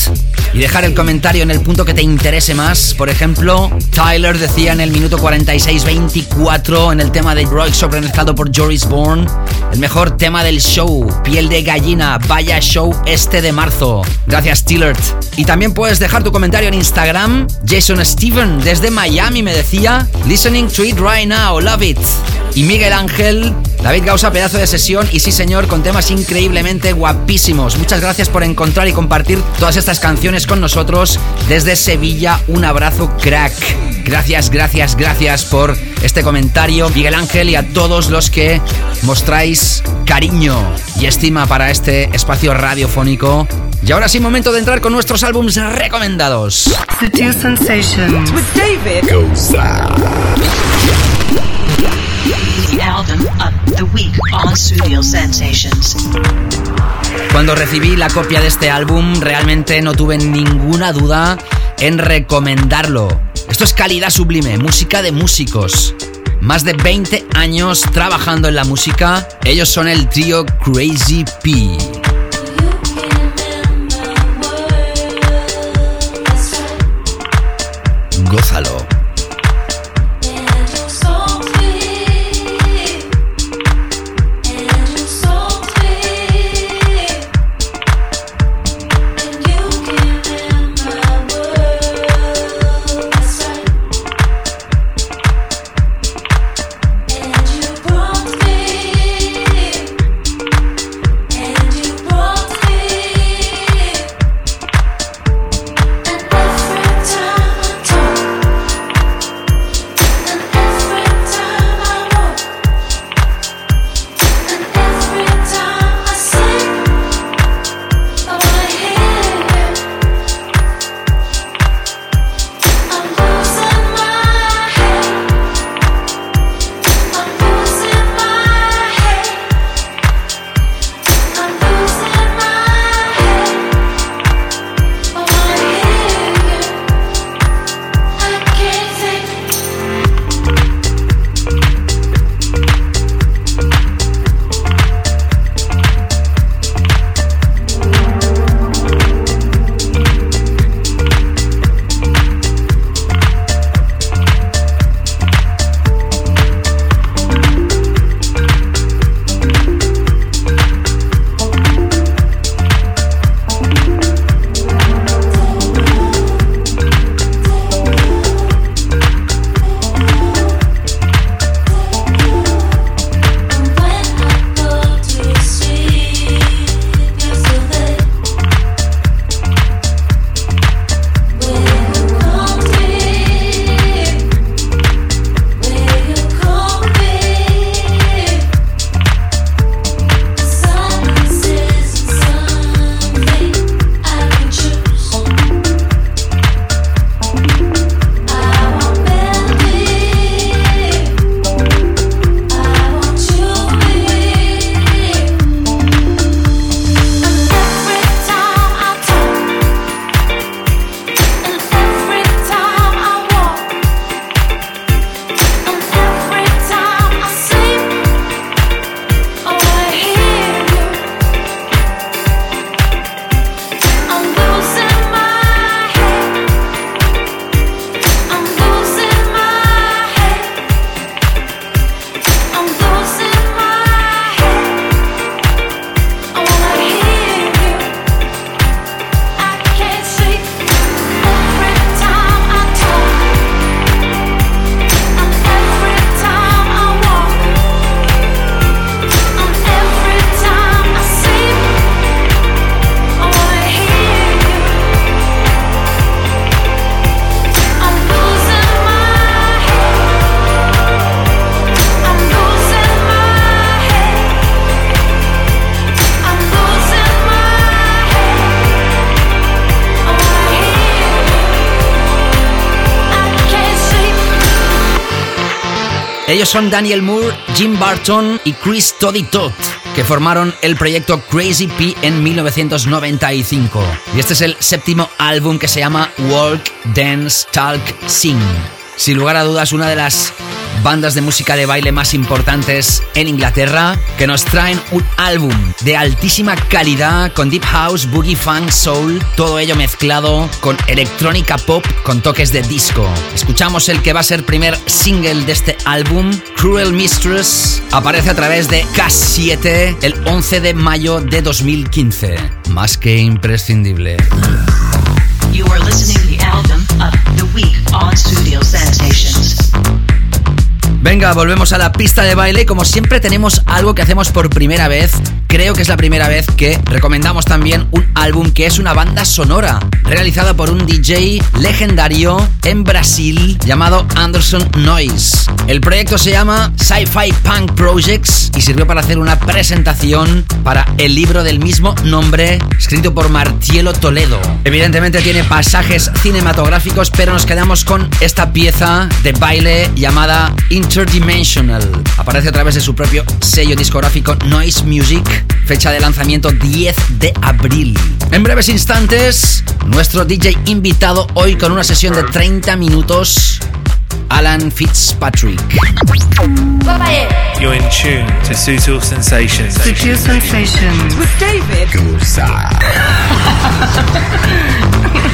y dejar el comentario en el punto que te interese más. Por ejemplo, Tyler decía en el minuto 46-24 en el tema de Roy sobrenezclado por Joris Bourne, el mejor tema del show, Piel de Gallina, vaya show este de marzo. Gracias, Tillert. Y también puedes dejar tu comentario en Instagram. Jason Steven desde Miami me decía, listening to it right now, love it. Y Miguel Ángel, David Gausa, pedazo de sesión y sí señor, con temas increíblemente guapísimos. Muchas gracias por encontrar y compartir todas estas canciones con nosotros desde Sevilla. Un abrazo crack. Gracias, gracias, gracias por este comentario, Miguel Ángel, y a todos los que mostráis cariño y estima para este espacio radiofónico. Y ahora sí, momento de entrar con nuestros álbumes recomendados. Sutil Sensations with David The Cuando recibí la copia de este álbum, realmente no tuve ninguna duda en recomendarlo. Esto es calidad sublime, música de músicos. Más de 20 años trabajando en la música. Ellos son el trío Crazy P. Gózalo. Son Daniel Moore, Jim Barton y Chris Toddy Todd, que formaron el proyecto Crazy P en 1995. Y este es el séptimo álbum que se llama Walk, Dance, Talk, Sing. Sin lugar a dudas, una de las bandas de música de baile más importantes en Inglaterra que nos traen un álbum de altísima calidad con deep house, boogie funk, soul, todo ello mezclado con electrónica pop con toques de disco. Escuchamos el que va a ser primer single de este álbum, Cruel Mistress, aparece a través de K7 el 11 de mayo de 2015. Más que imprescindible. You are listening the album of the week on Studio Sensations. Venga, volvemos a la pista de baile. Como siempre tenemos algo que hacemos por primera vez. Creo que es la primera vez que recomendamos también un álbum que es una banda sonora realizada por un DJ legendario en Brasil llamado Anderson Noise. El proyecto se llama Sci-Fi Punk Projects y sirvió para hacer una presentación para el libro del mismo nombre escrito por Martielo Toledo. Evidentemente tiene pasajes cinematográficos, pero nos quedamos con esta pieza de baile llamada Interdimensional. Aparece a través de su propio sello discográfico Noise Music, fecha de lanzamiento 10 de abril. En breves instantes, nuestro DJ invitado hoy con una sesión de 30 minutos, Alan Fitzpatrick. You're in tune to Sutil Sensations. Sutil Sensations with David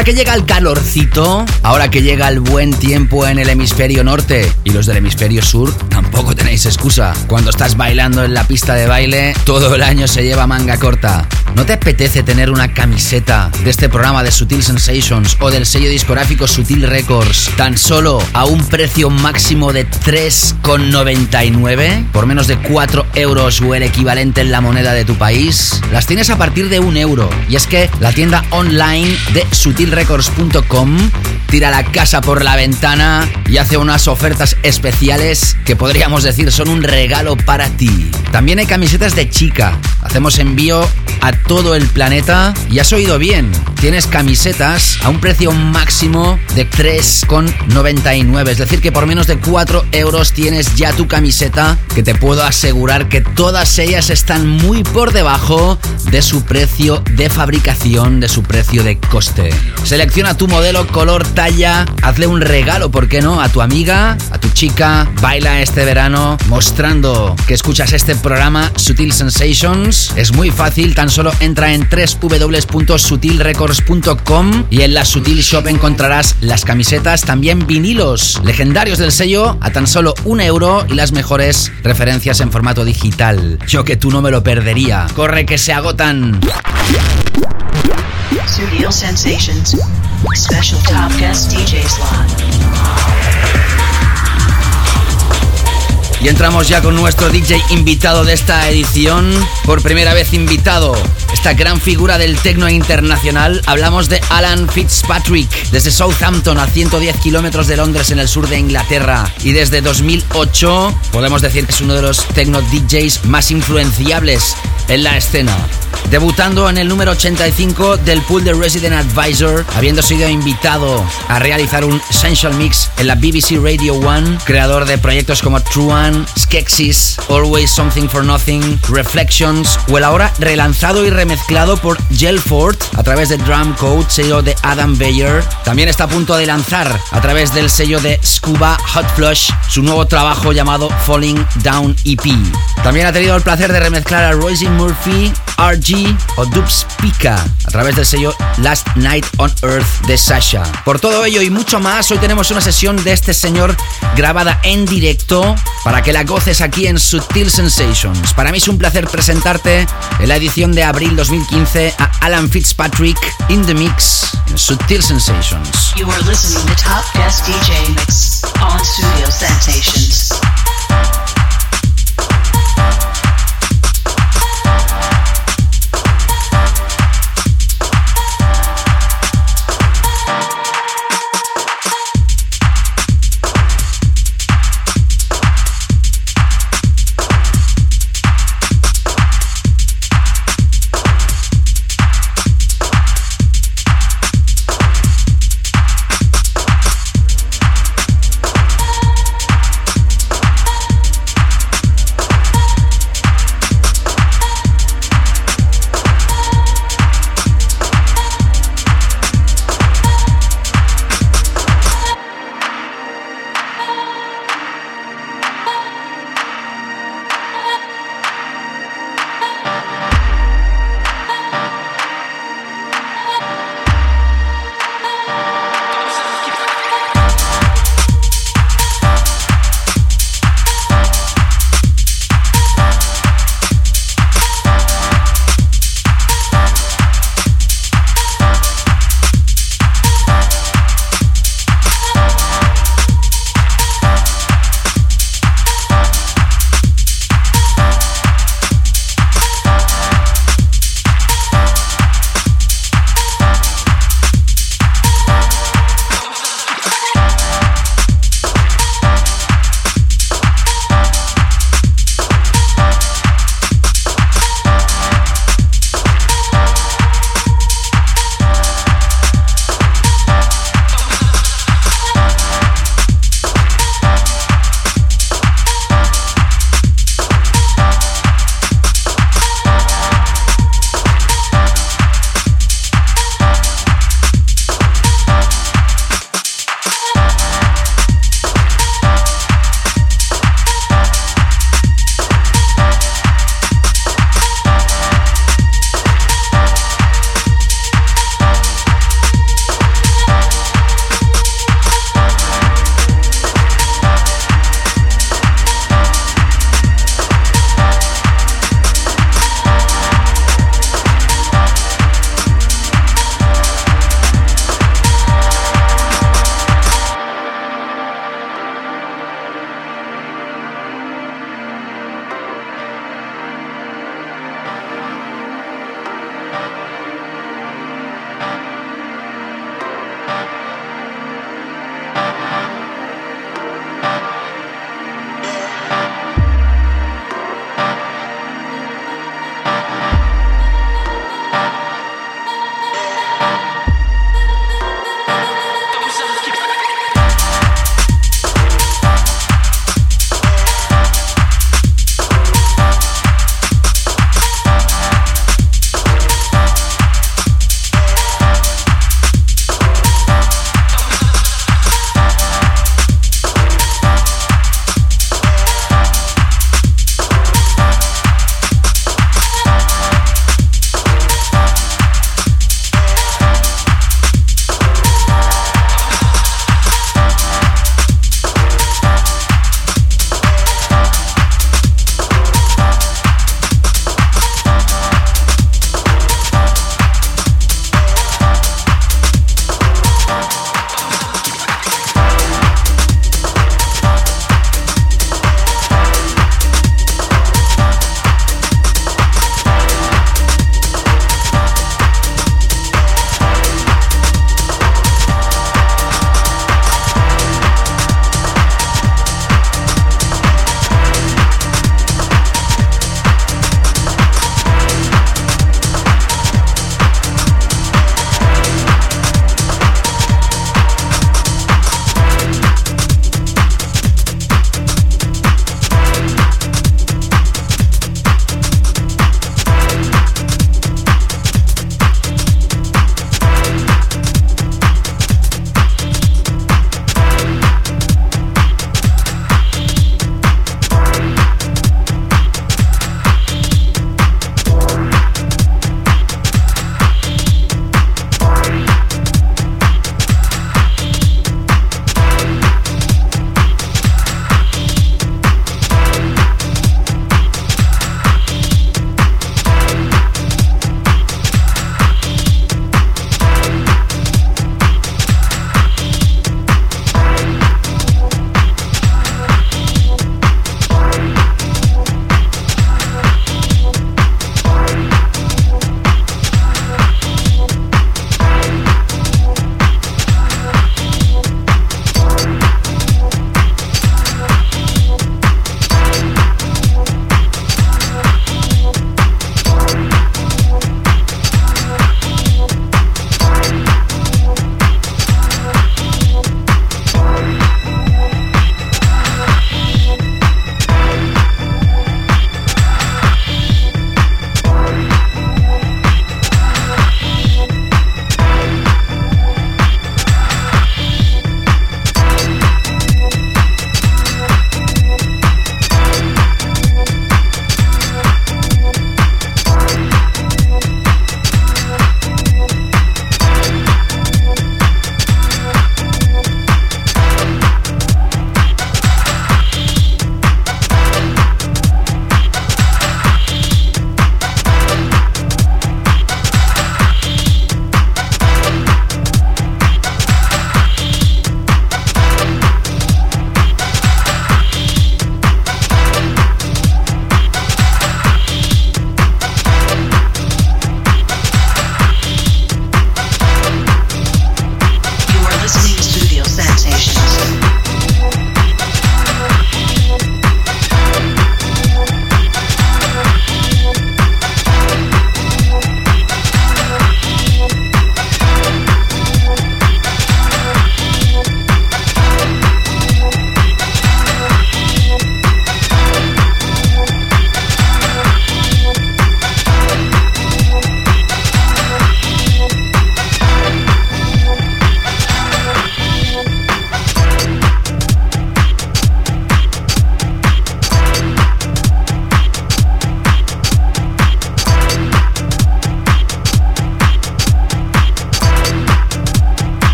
ahora que llega el calorcito, ahora que llega el buen tiempo en el hemisferio norte y los del hemisferio sur, tampoco tenéis excusa. Cuando estás bailando en la pista de baile, todo el año se lleva manga corta. ¿No te apetece tener una camiseta de este programa de Sutil Sensations o del sello discográfico Sutil Records tan solo a un precio máximo de 3,99? Por menos de 4 euros o el equivalente en la moneda de tu país. Las tienes a partir de un euro. Y es que la tienda online de sutilrecords.com tira la casa por la ventana y hace unas ofertas especiales que podríamos decir son un regalo para ti. También hay camisetas de chica. Hacemos envío a todo el planeta y has oído bien. Tienes camisetas a un precio máximo de 3,99. Es decir, que por menos de 4 euros tienes ya tu camiseta que te puedo asegurar que todas ellas están muy por debajo de su precio de fabricación, de su precio de coste. Selecciona tu modelo, color, talla, hazle un regalo, ¿por qué no? A tu amiga, tu chica, baila este verano mostrando que escuchas este programa Sutil Sensations. Es muy fácil, tan solo entra en www.sutilrecords.com y en la Sutil Shop encontrarás las camisetas, también vinilos legendarios del sello a tan solo un euro y las mejores referencias en formato digital. Yo que tú no me lo perdería. Corre que se agotan. Studio Sensations. Special Top Guest DJ Slot. Y entramos ya con nuestro DJ invitado de esta edición. Por primera vez invitado, esta gran figura del tecno internacional. Hablamos de Alan Fitzpatrick, desde Southampton a 110 kilómetros de Londres en el sur de Inglaterra. Y desde 2008 podemos decir que es uno de los tecno DJs más influenciables en la escena. Debutando en el número 85 del pool de Resident Advisor, habiendo sido invitado a realizar un Essential Mix en la BBC Radio 1, creador de proyectos como True One, Skeksis, Always Something for Nothing, Reflections, o el ahora relanzado y remezclado por Gelford a través de Drum Code, sello de Adam Bayer. También está a punto de lanzar a través del sello de Scuba Hot Flush su nuevo trabajo llamado Falling Down EP. También ha tenido el placer de remezclar a Royce Murphy, RG o Dubs Pika a través del sello Last Night on Earth de Sasha. Por todo ello y mucho más, hoy tenemos una sesión de este señor grabada en directo para que la goces aquí en Sutil Sensations. Para mí es un placer presentarte en la edición de abril 2015 a Alan Fitzpatrick in the mix en Sutil Sensations. You are listening to Top Guest DJ Mix on Studio Sensations.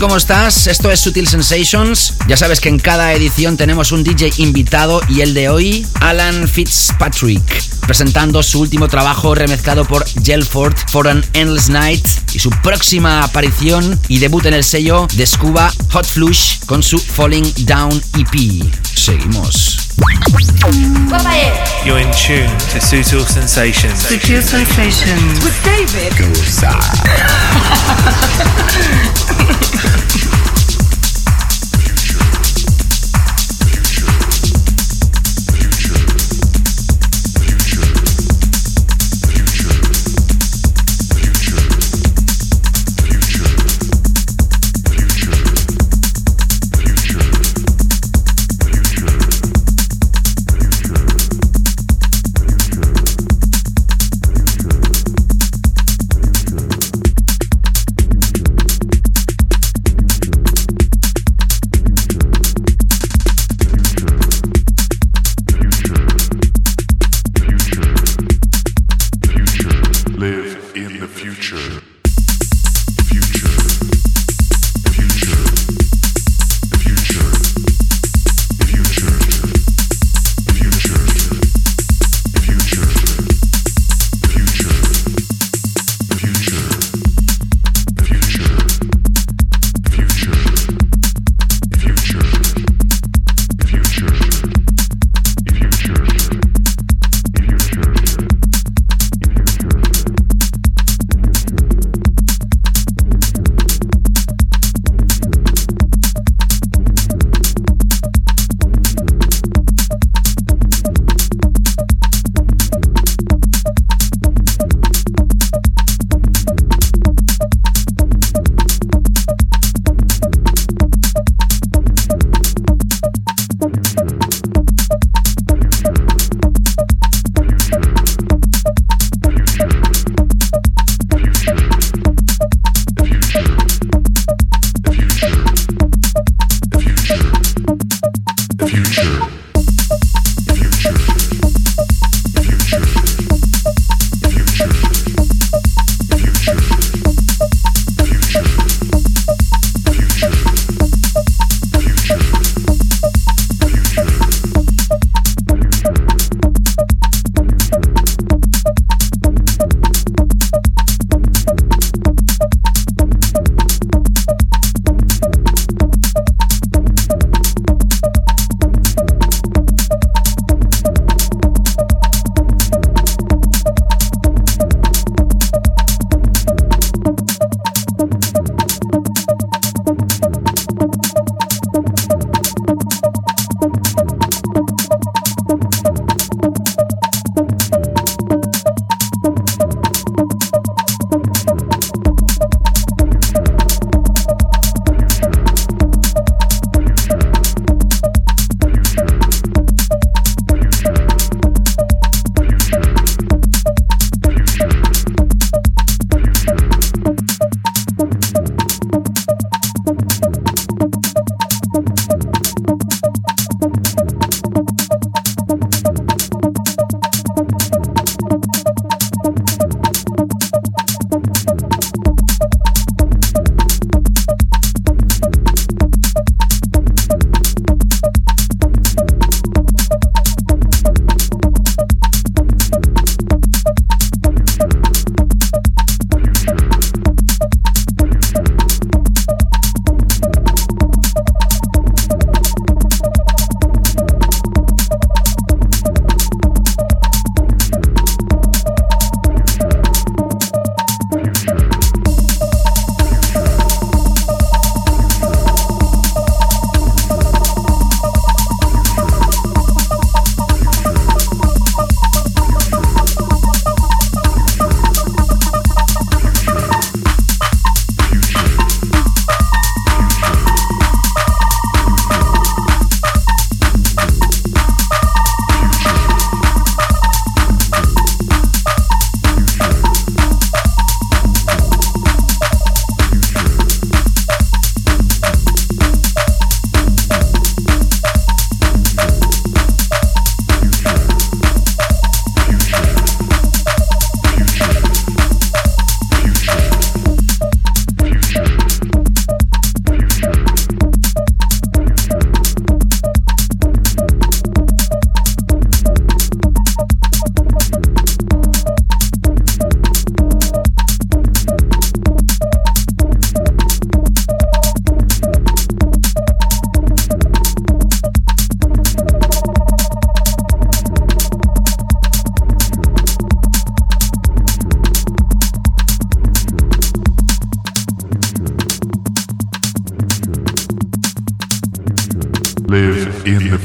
¿Cómo estás? Esto es Sutil Sensations. Ya sabes que en cada edición tenemos un DJ invitado y el de hoy, Alan Fitzpatrick, presentando su último trabajo remezclado por Gelford for an Endless Night y su próxima aparición y debut en el sello de Scuba Hot Flush con su Falling Down EP. Seguimos. You're in tune to Sutil Sensations. Sutil Sensations. With David. Live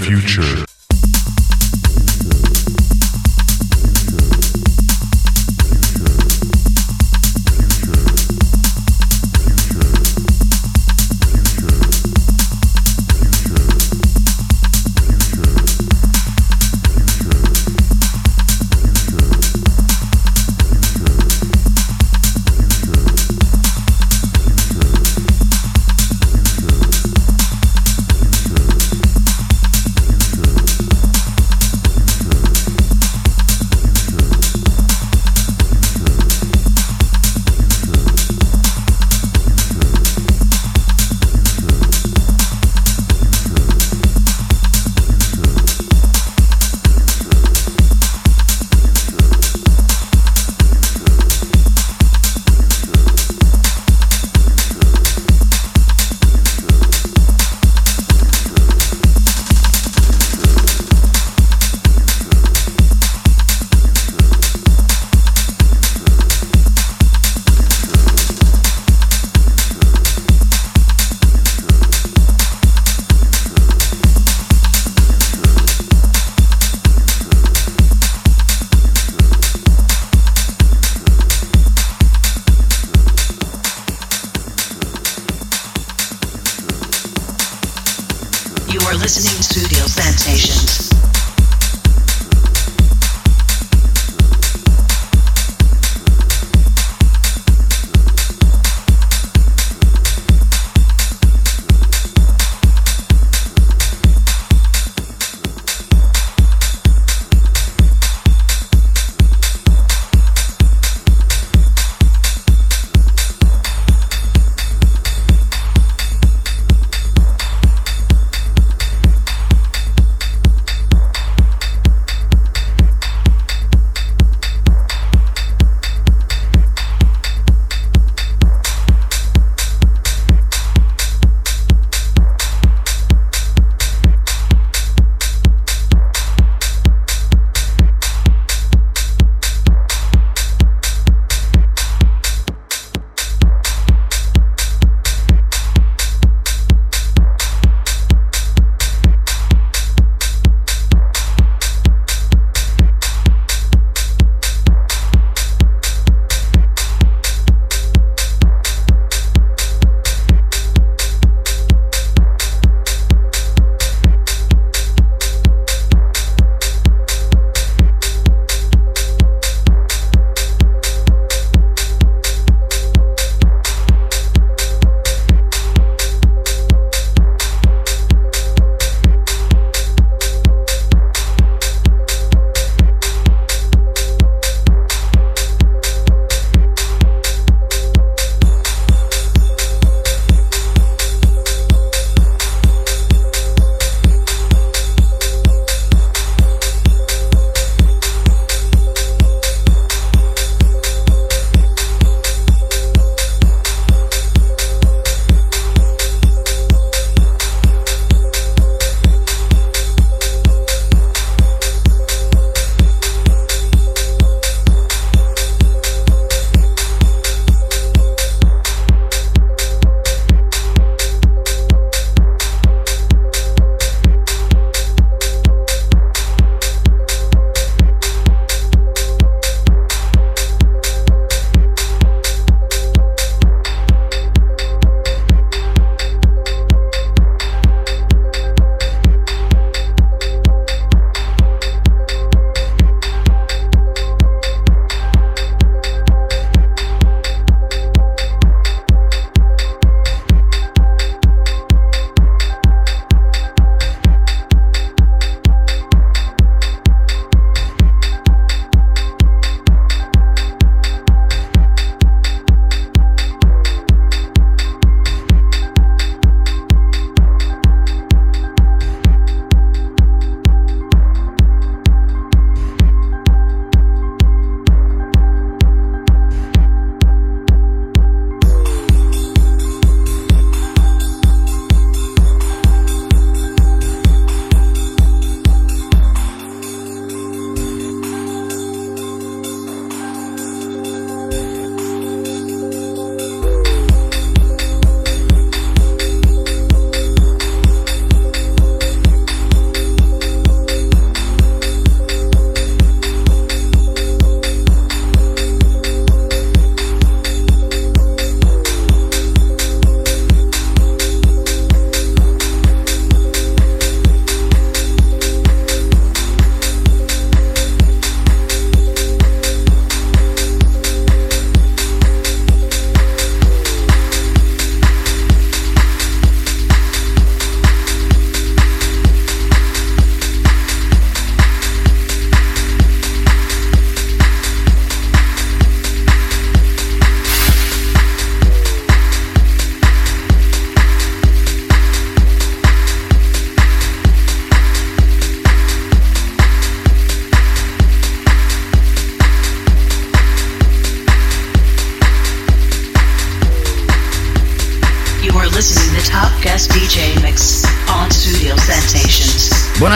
future.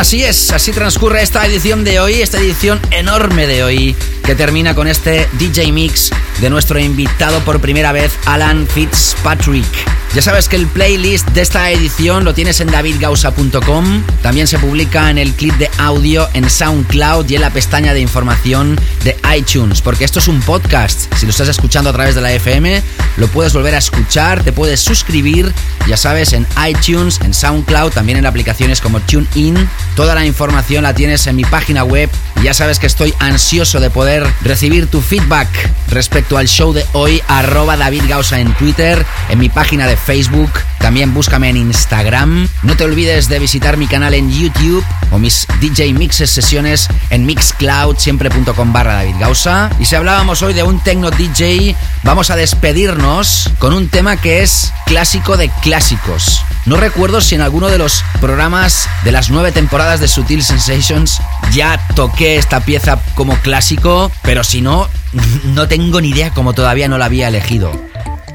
Así es, así transcurre esta edición de hoy, esta edición enorme de hoy, que termina con este DJ Mix de nuestro invitado por primera vez, Alan Fitzpatrick. Ya sabes que el playlist de esta edición lo tienes en davidgausa.com. También se publica en el clip de audio en SoundCloud y en la pestaña de información de iTunes, porque esto es un podcast. Si lo estás escuchando a través de la FM, lo puedes volver a escuchar, te puedes suscribir, ya sabes, en iTunes, en SoundCloud, también en aplicaciones como TuneIn. Toda la información la tienes en mi página web. Ya sabes que estoy ansioso de poder recibir tu feedback respecto al show de hoy, arroba David Gausa en Twitter, en mi página de Facebook, también búscame en Instagram. No te olvides de visitar mi canal en YouTube o mis DJ Mixes sesiones en Mixcloud, siempre.com barra David Gausa. Y si hablábamos hoy de un Tecno DJ, vamos a despedirnos con un tema que es clásico de clásicos. No recuerdo si en alguno de los programas de las nueve temporadas de Sutil Sensations ya toqué esta pieza como clásico, pero si no, no tengo ni idea como todavía no la había elegido.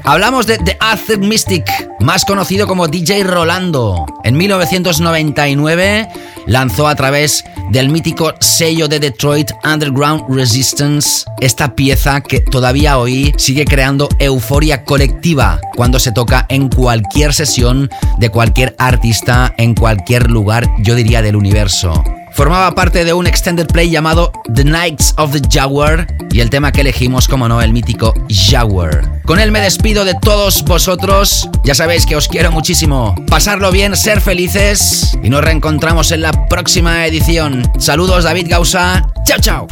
Hablamos de The Arthur Mystic, más conocido como DJ Rolando. En 1999 lanzó a través del mítico sello de Detroit Underground Resistance esta pieza que todavía hoy sigue creando euforia colectiva cuando se toca en cualquier sesión de cualquier artista en cualquier lugar, yo diría del universo. Formaba parte de un extended play llamado The Knights of the Jaguar y el tema que elegimos, como no, el mítico Jaguar. Con él me despido de todos vosotros. Ya sabéis que os quiero muchísimo. Pasarlo bien, ser felices y nos reencontramos en la próxima edición. Saludos, David Gausa. Chao, chao.